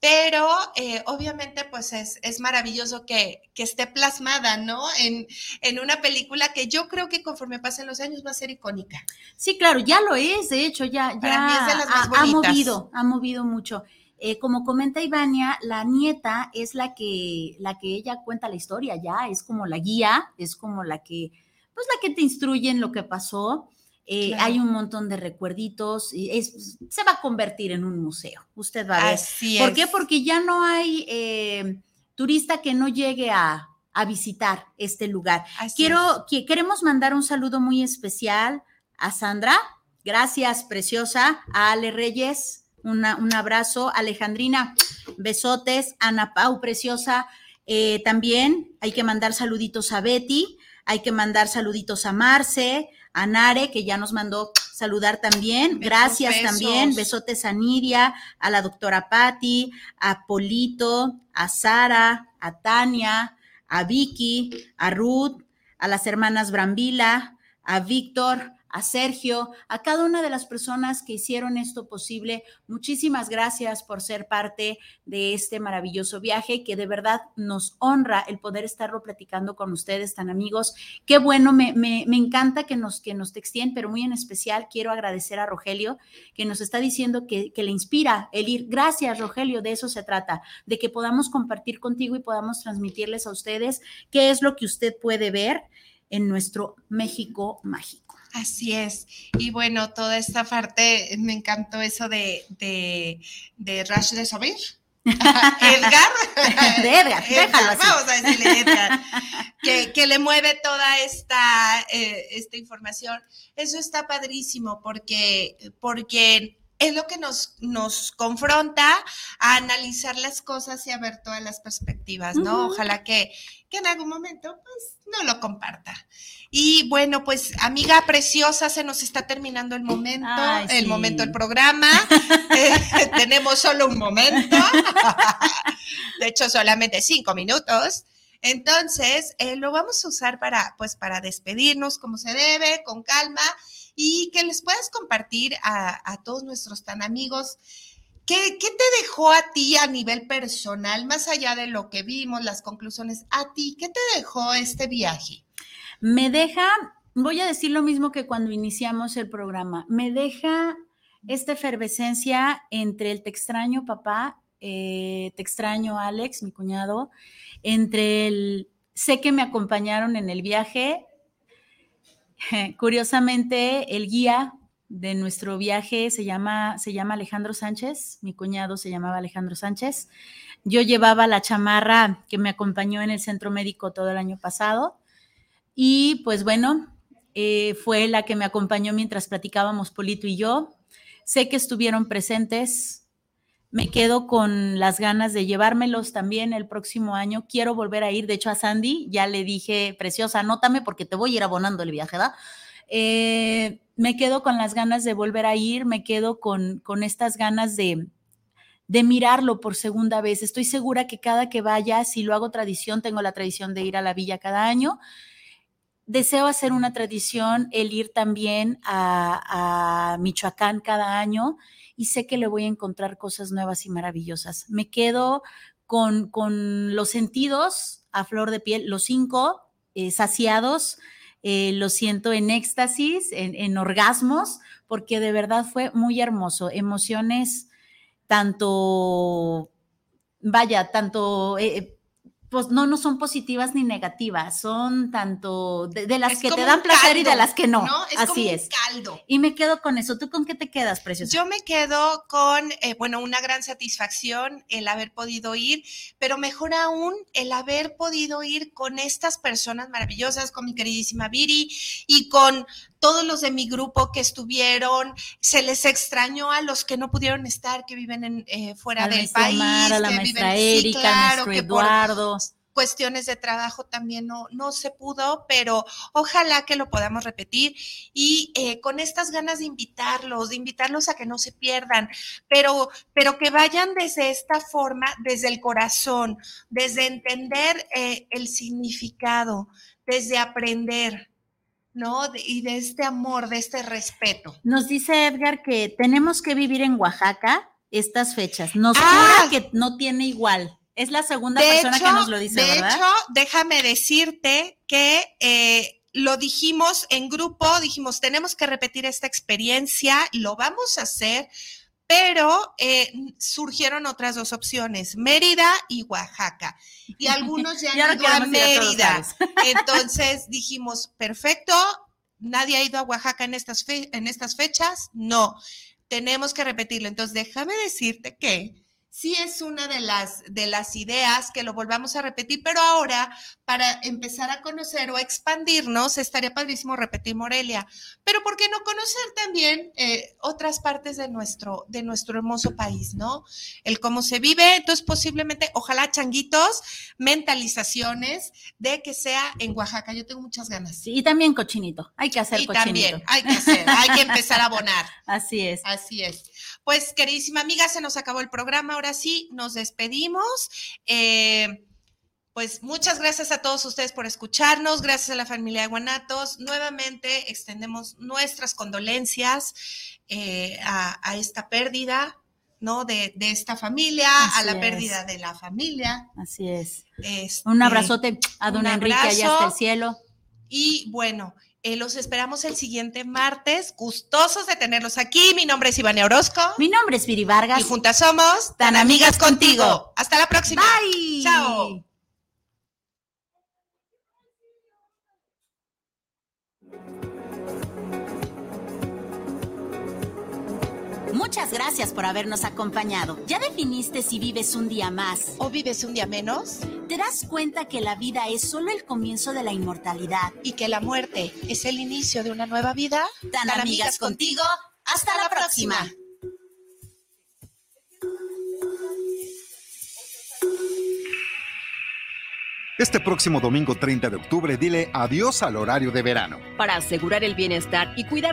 pero eh, obviamente pues es, es maravilloso que, que, esté plasmada, ¿no? En, en, una película que yo creo que conforme pasen los años va a ser icónica. Sí, claro, ya lo es, de hecho, ya, ya Para mí es de las más ha, ha, movido, ha movido mucho. Eh, como comenta Ivania, la nieta es la que, la que ella cuenta la historia, ya, es como la guía, es como la que, pues la que te instruye en lo que pasó. Eh, claro. Hay un montón de recuerditos, es, se va a convertir en un museo, usted va a ver. Así ¿Por es. qué? Porque ya no hay eh, turista que no llegue a, a visitar este lugar. Así Quiero, que, queremos mandar un saludo muy especial a Sandra, gracias, preciosa, a Ale Reyes, una, un abrazo, Alejandrina, besotes, Ana Pau, preciosa, eh, también hay que mandar saluditos a Betty, hay que mandar saluditos a Marce, a Nare, que ya nos mandó saludar también. Gracias besos. también. Besotes a Nidia, a la doctora Patti, a Polito, a Sara, a Tania, a Vicky, a Ruth, a las hermanas Brambila, a Víctor, a Sergio, a cada una de las personas que hicieron esto posible. Muchísimas gracias por ser parte de este maravilloso viaje que de verdad nos honra el poder estarlo platicando con ustedes, tan amigos. Qué bueno, me, me, me encanta que nos, que nos textien, pero muy en especial quiero agradecer a Rogelio que nos está diciendo que, que le inspira el ir. Gracias, Rogelio, de eso se trata, de que podamos compartir contigo y podamos transmitirles a ustedes qué es lo que usted puede ver en nuestro México mágico. Así es. Y bueno, toda esta parte, me encantó eso de, de, de Rush de Sabir. Edgar. De Edgar, déjalo así. Vamos a decirle Edgar. Que, que le mueve toda esta, eh, esta información. Eso está padrísimo porque, porque es lo que nos, nos confronta a analizar las cosas y a ver todas las perspectivas, ¿no? Ojalá que, que en algún momento, pues, no lo comparta. Y bueno, pues, amiga preciosa, se nos está terminando el momento, Ay, el sí. momento del programa. Eh, tenemos solo un momento. De hecho, solamente cinco minutos. Entonces, eh, lo vamos a usar para, pues, para despedirnos como se debe, con calma, y que les puedas compartir a, a todos nuestros tan amigos. ¿Qué, ¿Qué te dejó a ti a nivel personal, más allá de lo que vimos, las conclusiones? A ti, ¿qué te dejó este viaje? Me deja, voy a decir lo mismo que cuando iniciamos el programa, me deja esta efervescencia entre el te extraño papá, eh, te extraño Alex, mi cuñado, entre el sé que me acompañaron en el viaje, curiosamente el guía de nuestro viaje se llama, se llama Alejandro Sánchez, mi cuñado se llamaba Alejandro Sánchez, yo llevaba la chamarra que me acompañó en el centro médico todo el año pasado. Y pues bueno, eh, fue la que me acompañó mientras platicábamos Polito y yo. Sé que estuvieron presentes. Me quedo con las ganas de llevármelos también el próximo año. Quiero volver a ir. De hecho, a Sandy ya le dije, preciosa, anótame porque te voy a ir abonando el viaje. Eh, me quedo con las ganas de volver a ir. Me quedo con, con estas ganas de, de mirarlo por segunda vez. Estoy segura que cada que vaya, si lo hago tradición, tengo la tradición de ir a la villa cada año deseo hacer una tradición el ir también a, Michoacán cada año y sé que le voy a encontrar cosas nuevas y maravillosas. Me quedo con, con los sentidos a flor de piel, los cinco eh, saciados, eh, lo siento en éxtasis, en, en, orgasmos, porque de verdad fue muy hermoso. Emociones tanto, vaya, tanto... Eh, pues no, no son positivas ni negativas, son tanto de, de las es que te dan placer caldo, y de las que no. ¿no? Es Así es. caldo. Y me quedo con eso. ¿Tú con qué te quedas, preciosa? Yo me quedo con, eh, bueno, una gran satisfacción el haber podido ir, pero mejor aún el haber podido ir con estas personas maravillosas, con mi queridísima Viri y con todos los de mi grupo que estuvieron, se les extrañó a los que no pudieron estar, que viven en, eh, fuera a del país. Omar, a la que maestra viven, Erika, sí, claro, nuestro que Eduardo. Cuestiones de trabajo también no, no se pudo, pero ojalá que lo podamos repetir y eh, con estas ganas de invitarlos, de invitarlos a que no se pierdan, pero, pero que vayan desde esta forma, desde el corazón, desde entender eh, el significado, desde aprender. ¿no? Y de este amor, de este respeto. Nos dice Edgar que tenemos que vivir en Oaxaca estas fechas. Nos ah, jura que no tiene igual. Es la segunda persona hecho, que nos lo dice, de ¿verdad? hecho, déjame decirte que eh, lo dijimos en grupo, dijimos, tenemos que repetir esta experiencia, lo vamos a hacer, pero eh, surgieron otras dos opciones, Mérida y Oaxaca. Y algunos ya, ya han ido a Mérida. Entonces dijimos, perfecto, nadie ha ido a Oaxaca en estas, fe en estas fechas, no, tenemos que repetirlo. Entonces déjame decirte que sí es una de las, de las ideas que lo volvamos a repetir, pero ahora para empezar a conocer o expandirnos, estaría padrísimo repetir Morelia, pero ¿por qué no conocer también eh, otras partes de nuestro, de nuestro hermoso país, ¿no? El cómo se vive, entonces posiblemente, ojalá changuitos, mentalizaciones de que sea en Oaxaca, yo tengo muchas ganas. Sí, y también cochinito, hay que hacer y cochinito. también, hay que hacer, hay que empezar a abonar. Así es. Así es. Pues, queridísima amiga, se nos acabó el programa. Ahora sí, nos despedimos. Eh, pues muchas gracias a todos ustedes por escucharnos, gracias a la familia de Guanatos. Nuevamente extendemos nuestras condolencias eh, a, esta pérdida, ¿no? De, esta familia, a la pérdida de la familia. Así es. Este, un abrazote a don Enrique allá hasta el cielo. Y bueno, eh, los esperamos el siguiente martes. Gustosos de tenerlos aquí. Mi nombre es Ivania Orozco. Mi nombre es Viri Vargas. Y juntas somos tan amigas contigo. Hasta la próxima. Bye. Chao. Muchas gracias por habernos acompañado. ¿Ya definiste si vives un día más o vives un día menos? ¿Te das cuenta que la vida es solo el comienzo de la inmortalidad y que la muerte es el inicio de una nueva vida? Tan, amigas, contigo. Hasta, la, próxima. Este próximo domingo 30 de octubre dile adiós al horario de verano. Para asegurar el bienestar y cuidar